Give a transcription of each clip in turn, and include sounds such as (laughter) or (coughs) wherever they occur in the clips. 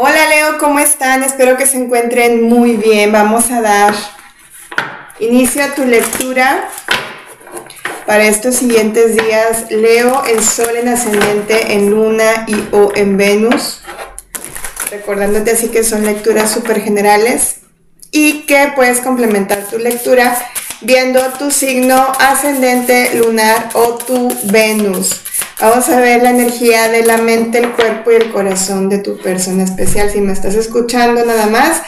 Hola Leo, ¿cómo están? Espero que se encuentren muy bien. Vamos a dar inicio a tu lectura para estos siguientes días. Leo el Sol en ascendente en Luna y o en Venus. Recordándote así que son lecturas súper generales y que puedes complementar tu lectura viendo tu signo ascendente lunar o tu Venus. Vamos a ver la energía de la mente, el cuerpo y el corazón de tu persona especial. Si me estás escuchando nada más,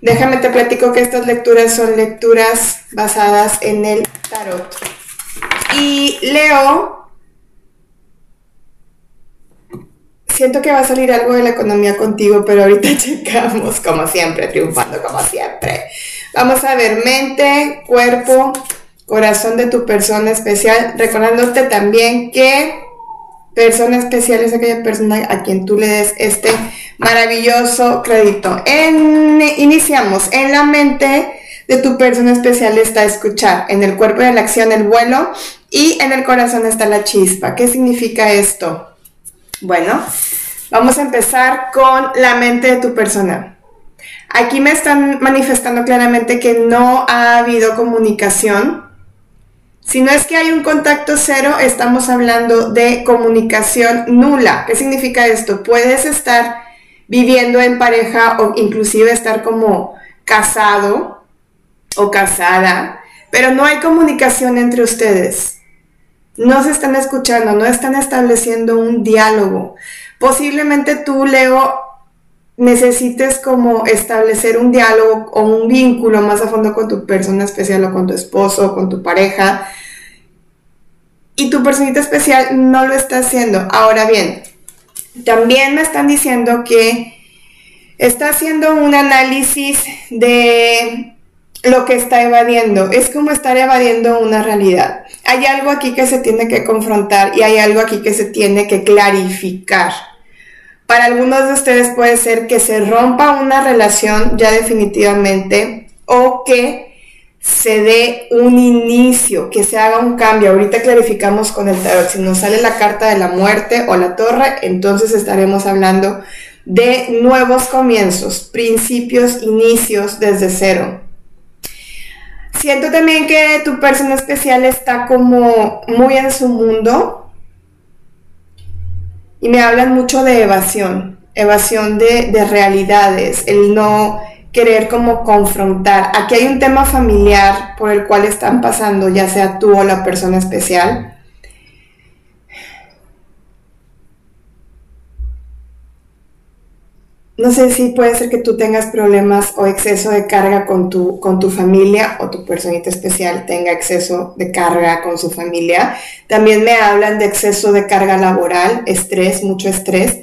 déjame te platico que estas lecturas son lecturas basadas en el tarot. Y Leo, siento que va a salir algo de la economía contigo, pero ahorita (laughs) checamos, como siempre, triunfando como siempre. Vamos a ver mente, cuerpo, corazón de tu persona especial, recordándote también que persona especial es aquella persona a quien tú le des este maravilloso crédito. En, iniciamos. En la mente de tu persona especial está escuchar. En el cuerpo de la acción el vuelo y en el corazón está la chispa. ¿Qué significa esto? Bueno, vamos a empezar con la mente de tu persona. Aquí me están manifestando claramente que no ha habido comunicación si no es que hay un contacto cero, estamos hablando de comunicación nula. ¿Qué significa esto? Puedes estar viviendo en pareja o inclusive estar como casado o casada, pero no hay comunicación entre ustedes. No se están escuchando, no están estableciendo un diálogo. Posiblemente tú, Leo, necesites como establecer un diálogo o un vínculo más a fondo con tu persona especial o con tu esposo o con tu pareja. Y tu personita especial no lo está haciendo. Ahora bien, también me están diciendo que está haciendo un análisis de lo que está evadiendo. Es como estar evadiendo una realidad. Hay algo aquí que se tiene que confrontar y hay algo aquí que se tiene que clarificar. Para algunos de ustedes puede ser que se rompa una relación ya definitivamente o que se dé un inicio, que se haga un cambio. Ahorita clarificamos con el tarot. Si nos sale la carta de la muerte o la torre, entonces estaremos hablando de nuevos comienzos, principios, inicios desde cero. Siento también que tu persona especial está como muy en su mundo, y me hablan mucho de evasión, evasión de, de realidades, el no querer como confrontar. Aquí hay un tema familiar por el cual están pasando, ya sea tú o la persona especial, no sé si puede ser que tú tengas problemas o exceso de carga con tu, con tu familia o tu personita especial tenga exceso de carga con su familia. También me hablan de exceso de carga laboral, estrés, mucho estrés.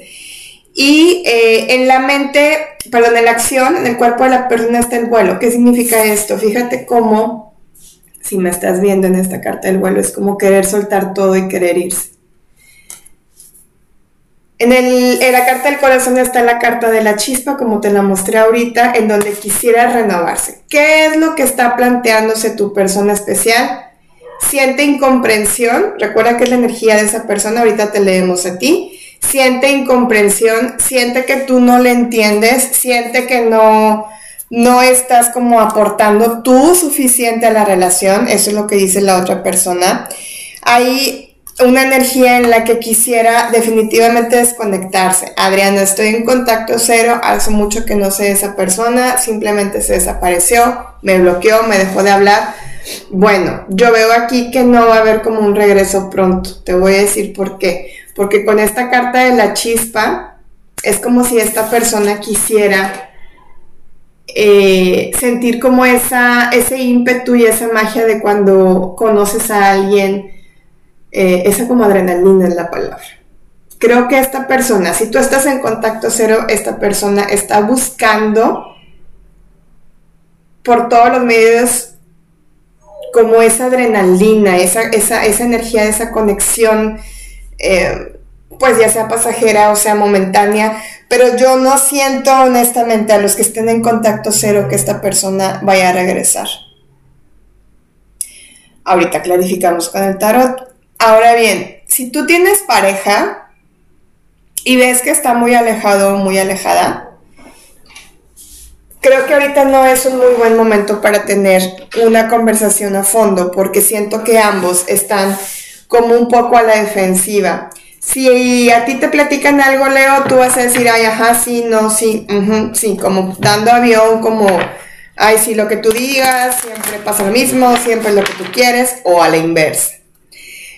Y eh, en la mente, perdón, en la acción, en el cuerpo de la persona está el vuelo. ¿Qué significa esto? Fíjate cómo, si me estás viendo en esta carta del vuelo, es como querer soltar todo y querer irse. En, la carta del corazón está la carta de la chispa, como te la mostré ahorita, en donde quisiera renovarse. ¿Qué es lo que está planteándose tu persona especial? Siente incomprensión, recuerda que es la energía de esa persona, ahorita te leemos a ti. Siente incomprensión, siente que tú no le entiendes, siente que no, no estás como aportando tú suficiente a la relación, eso es lo que dice la otra persona. Hay una energía en la que quisiera definitivamente desconectarse. Adriana, estoy en contacto cero, hace mucho que no sé esa persona, simplemente se desapareció, me bloqueó, me dejó de hablar. Bueno, yo veo aquí que no va a haber como un regreso pronto. Te voy a decir por qué. Porque con esta carta de la chispa, es como si esta persona quisiera eh, sentir como esa, ese ímpetu y esa magia de cuando conoces a alguien eh, esa como adrenalina es la palabra. Creo que esta persona, si tú estás en contacto cero, esta persona está buscando por todos los medios como esa adrenalina, esa, esa, energía, esa conexión, eh, pues ya sea pasajera o sea momentánea, pero yo no siento honestamente a los que estén en contacto cero que esta persona vaya a regresar. Ahorita clarificamos con el tarot. Ahora bien, si tú tienes pareja y ves que está muy alejado o muy alejada, creo que ahorita no es un muy buen momento para tener una conversación a fondo porque siento que ambos están como un poco a la defensiva. Si a ti te platican algo, Leo, tú vas a decir, ay, ajá, sí, no, sí, sí, como dando avión, como, ay, sí, lo que tú digas, siempre pasa lo mismo, siempre es lo que tú quieres, o a la inversa.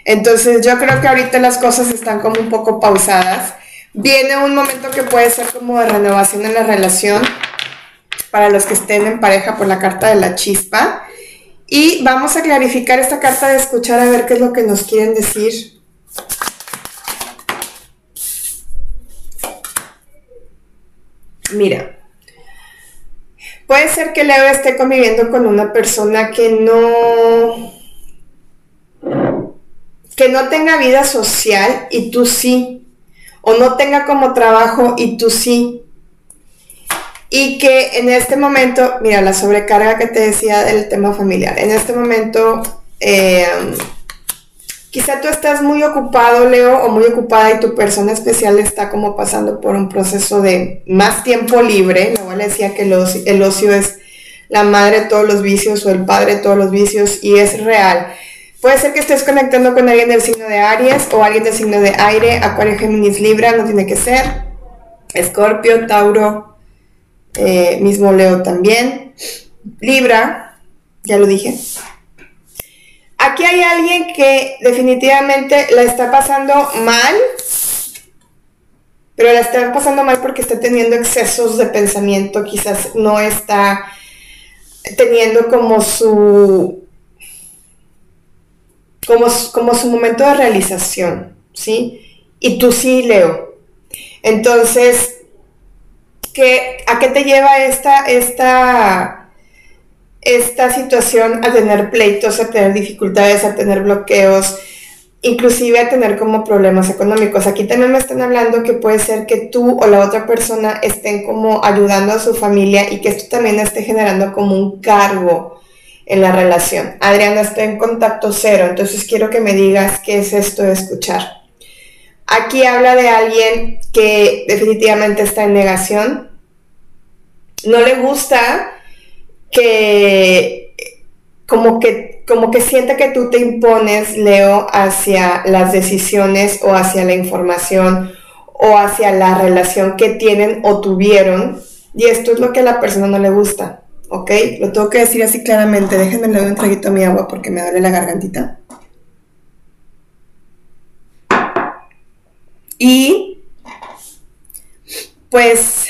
Entonces yo creo que ahorita las cosas están como un poco pausadas. Viene un momento que puede ser como de renovación en la relación para los que estén en pareja por la carta de la chispa. Y vamos a clarificar esta carta de escuchar a ver qué es lo que nos quieren decir. Mira, puede ser que Leo esté conviviendo con una persona que no que no tenga vida social y tú sí, o no tenga como trabajo y tú sí, y que en este momento, mira, la sobrecarga que te decía del tema familiar, en este momento eh, quizá tú estás muy ocupado, Leo, o muy ocupada y tu persona especial está como pasando por un proceso de más tiempo libre, mi abuela decía que el ocio es la madre de todos los vicios o el padre de todos los vicios y es real. Puede ser que estés conectando con alguien del signo de Aries o alguien del signo de aire, Acuario, Géminis, Libra, no tiene que ser. Escorpio, Tauro, eh, mismo Leo también. Libra, ya lo dije. Aquí hay alguien que definitivamente la está pasando mal, pero la está pasando mal porque está teniendo excesos de pensamiento, quizás no está teniendo como su como, su momento de realización, ¿sí? Y tú sí, Leo. Entonces, ¿qué, ¿a qué te lleva esta, esta, esta situación a tener pleitos, a tener dificultades, a tener bloqueos? inclusive a tener como problemas económicos. Aquí también me están hablando que puede ser que tú o la otra persona estén como ayudando a su familia y que esto también esté generando como un cargo en la relación. Adriana está en contacto cero, entonces quiero que me digas qué es esto de escuchar. Aquí habla de alguien que definitivamente está en negación. No le gusta que como que como que sienta que tú te impones, Leo, hacia las decisiones o hacia la información o hacia la relación que tienen o tuvieron. Y esto es lo que a la persona no le gusta. ¿Ok? Lo tengo que decir así claramente. Déjenme le doy un traguito a mi agua porque me duele la gargantita. Y pues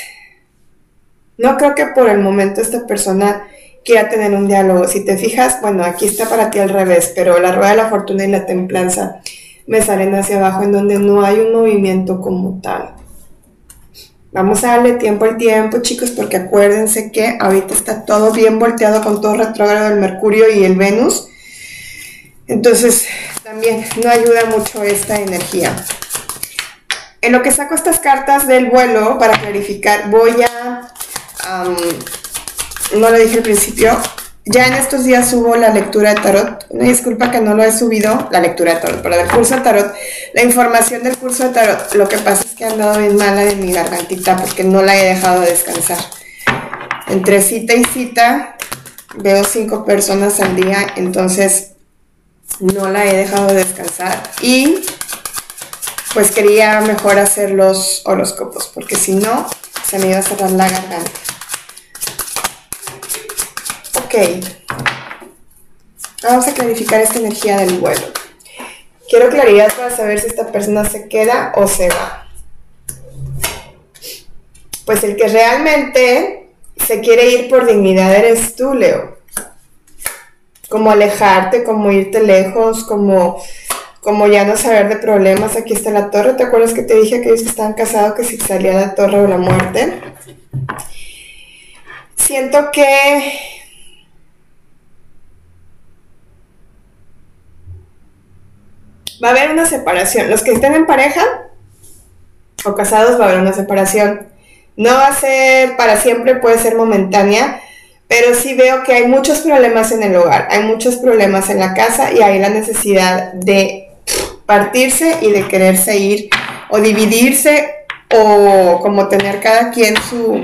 no creo que por el momento esta persona quiera tener un diálogo. Si te fijas, bueno, aquí está para ti al revés, pero la rueda de la fortuna y la templanza me salen hacia abajo en donde no hay un movimiento como tal. Vamos a darle tiempo al tiempo, chicos, porque acuérdense que ahorita está todo bien volteado con todo retrógrado del Mercurio y el Venus. Entonces, también no ayuda mucho esta energía. En lo que saco estas cartas del vuelo, para clarificar, voy a... no lo dije al principio, ya en estos días subo la lectura de tarot. Una disculpa que no lo he subido, la lectura de tarot, pero el curso de tarot, la información del curso de tarot. Lo que pasa es que he andado bien mala de mi gargantita porque no la he dejado descansar. Entre cita y cita veo cinco personas al día, entonces no la he dejado descansar. Y pues quería mejor hacer los horóscopos porque si no se me iba a cerrar la garganta. Ok. Vamos a clarificar esta energía del vuelo. Quiero claridad para saber si esta persona se queda o se va. Pues el que realmente se quiere ir por dignidad eres tú, Leo. Como alejarte, como irte lejos, como, como ya no saber de problemas. Aquí está la torre. ¿Te acuerdas que te dije que ellos estaban casados que si salía la torre o la muerte? Siento que va a haber una separación. Los que estén en pareja o casados va a haber una separación. No va a ser para siempre, puede ser momentánea, pero sí veo que hay muchos problemas en el hogar, hay muchos problemas en la casa y hay la necesidad de partirse y de quererse ir o dividirse o como tener cada quien su,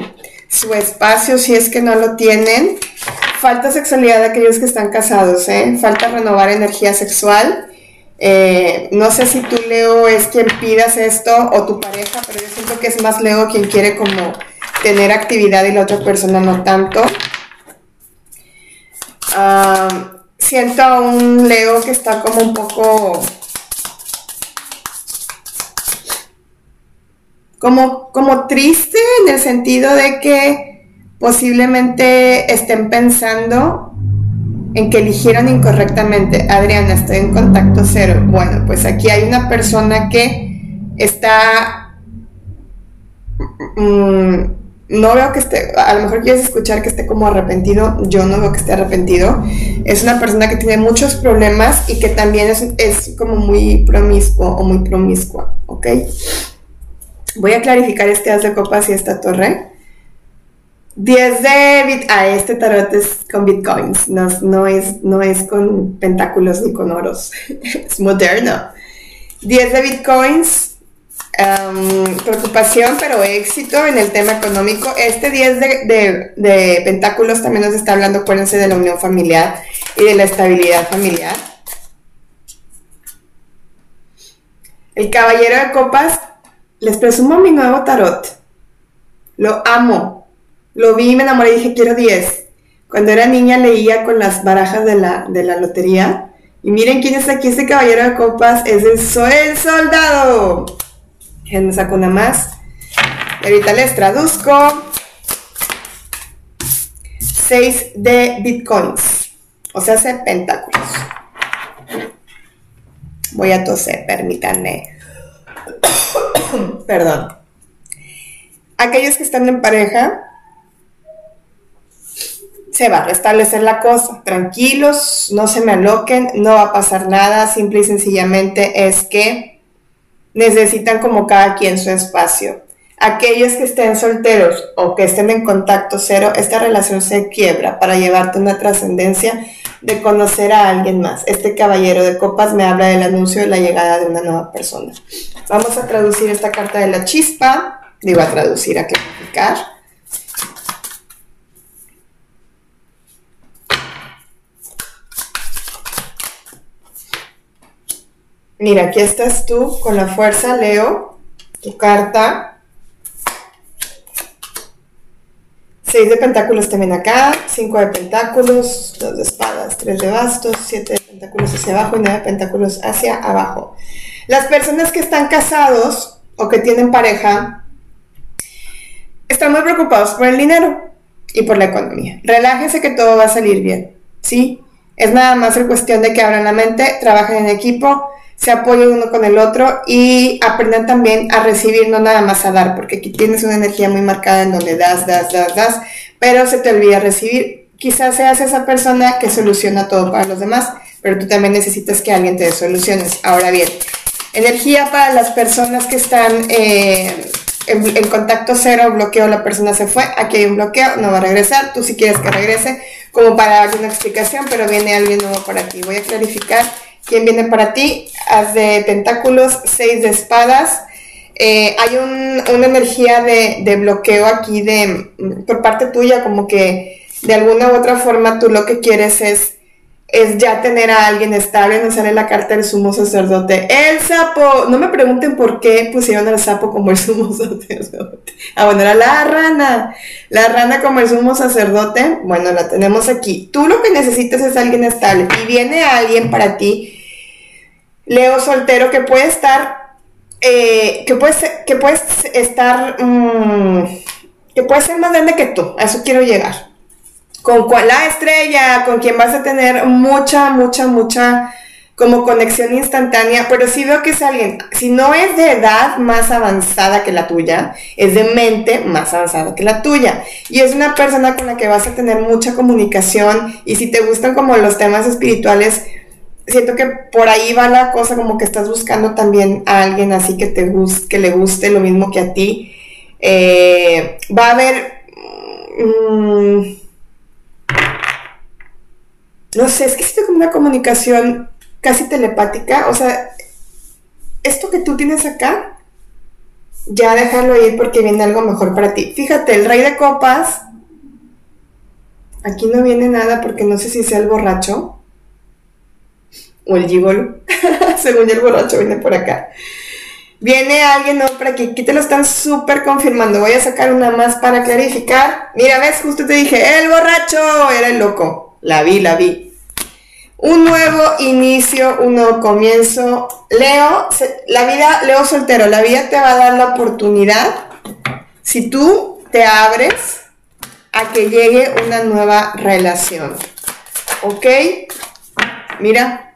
su espacio si es que no lo tienen. Falta sexualidad de aquellos que están casados, ¿eh? Falta renovar energía sexual. Eh, no sé si tú, Leo, es quien pidas esto o tu pareja, pero yo siento que es más Leo quien quiere como tener actividad y la otra persona no tanto. Ah, siento a un Leo que está como un poco como, como triste en el sentido de que posiblemente estén pensando en que eligieron incorrectamente. Adriana, estoy en contacto cero. Bueno, pues aquí hay una persona que está... Mm, no veo que esté, a lo mejor quieres escuchar que esté como arrepentido, yo no veo que esté arrepentido. Es una persona que tiene muchos problemas y que también es, es como muy promiscuo o muy promiscua, ¿ok? Voy a clarificar este as de copas y esta torre. 10 de bit ah, este tarot es con bitcoins, no, es, no es con pentáculos ni con oros, (laughs) es moderno. 10 de bitcoins, preocupación pero éxito en el tema económico. Este 10 de, de, pentáculos también nos está hablando, acuérdense, de la unión familiar y de la estabilidad familiar. El caballero de copas les presumo mi nuevo tarot. Lo amo. Lo vi, me enamoré y dije, quiero 10. Cuando era niña leía con las barajas de la, de la lotería. Y miren quién está aquí, este caballero de copas es el, soldado. Me saco una más. Y ahorita les traduzco. 6 de bitcoins. O sea, hace pentáculos. Voy a toser, permítanme. (coughs) Perdón. Aquellos que están en pareja, se va a restablecer la cosa. Tranquilos, no se me aloquen, no va a pasar nada. Simple y sencillamente es que necesitan como cada quien su espacio. Aquellos que estén solteros o que estén en contacto cero, esta relación se quiebra para llevarte una trascendencia de conocer a alguien más. Este caballero de copas me habla del anuncio de la llegada de una nueva persona. Vamos a traducir esta carta de la chispa. Digo a traducir, a clarificar. Mira, aquí estás tú con la fuerza, Leo, tu carta. Seis de pentáculos también acá, cinco de pentáculos, dos de espadas, tres de bastos, siete de pentáculos hacia abajo y nueve de pentáculos hacia abajo. Las personas que están casados o que tienen pareja están muy preocupados por el dinero y por la economía. Relájense que todo va a salir bien, ¿sí? Es nada más cuestión de que abran la mente, trabajen en equipo, se apoyen uno con el otro y aprendan también a recibir, no nada más a dar, porque aquí tienes una energía muy marcada en donde das, das, das, das, pero se te olvida recibir. Quizás seas esa persona que soluciona todo para los demás, pero tú también necesitas que alguien te dé soluciones. Ahora bien, Energía para las personas que están eh, en, contacto cero, bloqueo, la persona se fue, aquí hay un bloqueo, no va a regresar, tú si quieres que regrese, como para darle una explicación, pero viene alguien nuevo para ti. Voy a clarificar quién viene para ti. Haz de pentáculos, seis de espadas. Eh, hay una energía de, de, bloqueo aquí de, por parte tuya, como que de alguna u otra forma tú lo que quieres es es ya tener a alguien estable, no sale la carta del sumo sacerdote. El sapo, no me pregunten por qué pusieron al sapo como el sumo (laughs) sacerdote. Ah, bueno, era la rana. La rana como el sumo sacerdote, bueno, la tenemos aquí. Tú lo que necesitas es alguien estable y viene alguien para ti, Leo soltero, que puede estar, eh, que, puedes, que puedes estar, mm, que puede ser más grande que tú. A eso quiero llegar con la estrella, con quien vas a tener mucha, mucha, mucha como conexión instantánea, pero sí veo que es alguien, si no es de edad más avanzada que la tuya, es de mente más avanzada que la tuya. Y es una persona con la que vas a tener mucha comunicación y si te gustan como los temas espirituales, siento que por ahí va la cosa como que estás buscando también a alguien así que te guste, que le guste lo mismo que a ti. Eh, va a haber... Mm, no sé, es que siento como una comunicación casi telepática, o sea, esto que tú tienes acá, ya déjalo ir porque viene algo mejor para ti. Fíjate, el rey de copas, aquí no viene nada porque no sé si sea el borracho o el gigolo. (laughs) Según el borracho viene por acá. Viene alguien, no, para que aquí te lo están súper confirmando. Voy a sacar una más para clarificar. Mira, ves, justo te dije, el borracho era el loco. La vi, la vi. Un nuevo inicio, un nuevo comienzo. Leo, la vida, Leo soltero, la vida te va a dar la oportunidad si tú te abres a que llegue una nueva relación. ¿Ok? Mira,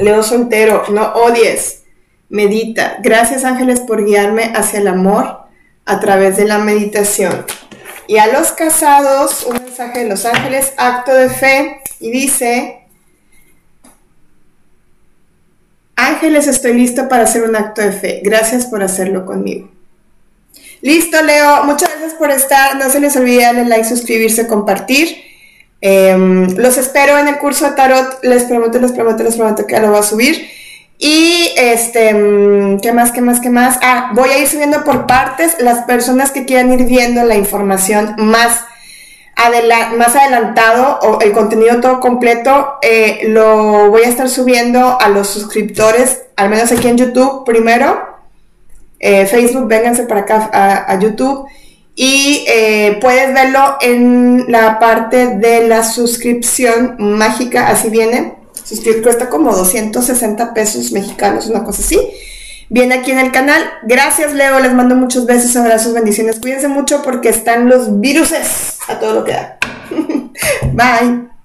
Leo soltero, no odies, medita. Gracias ángeles por guiarme hacia el amor a través de la meditación. Y a los casados, un mensaje de los ángeles, acto de fe, y dice, Ángeles, estoy listo para hacer un acto de fe. Gracias por hacerlo conmigo. Listo, Leo. Muchas gracias por estar. No se les olvide darle like, suscribirse, compartir. Em, los espero en el curso de tarot. Les prometo, les prometo, les prometo que lo voy a subir. Y este, mm, ¿qué más, qué más, qué más? Ah, voy a ir subiendo por partes las personas que quieran ir viendo la información más más adelantado o el contenido todo completo eh, lo voy a estar subiendo a los suscriptores, al menos aquí en YouTube primero. Eh, Facebook, vénganse para acá a, YouTube. Y eh, puedes verlo en la parte de la suscripción mágica, así viene. Cuesta como 260 pesos mexicanos, una cosa así viene aquí en el canal. Gracias, Leo. Les mando muchos besos, abrazos, bendiciones. Cuídense mucho porque están los viruses a todo lo que da. (laughs) Bye.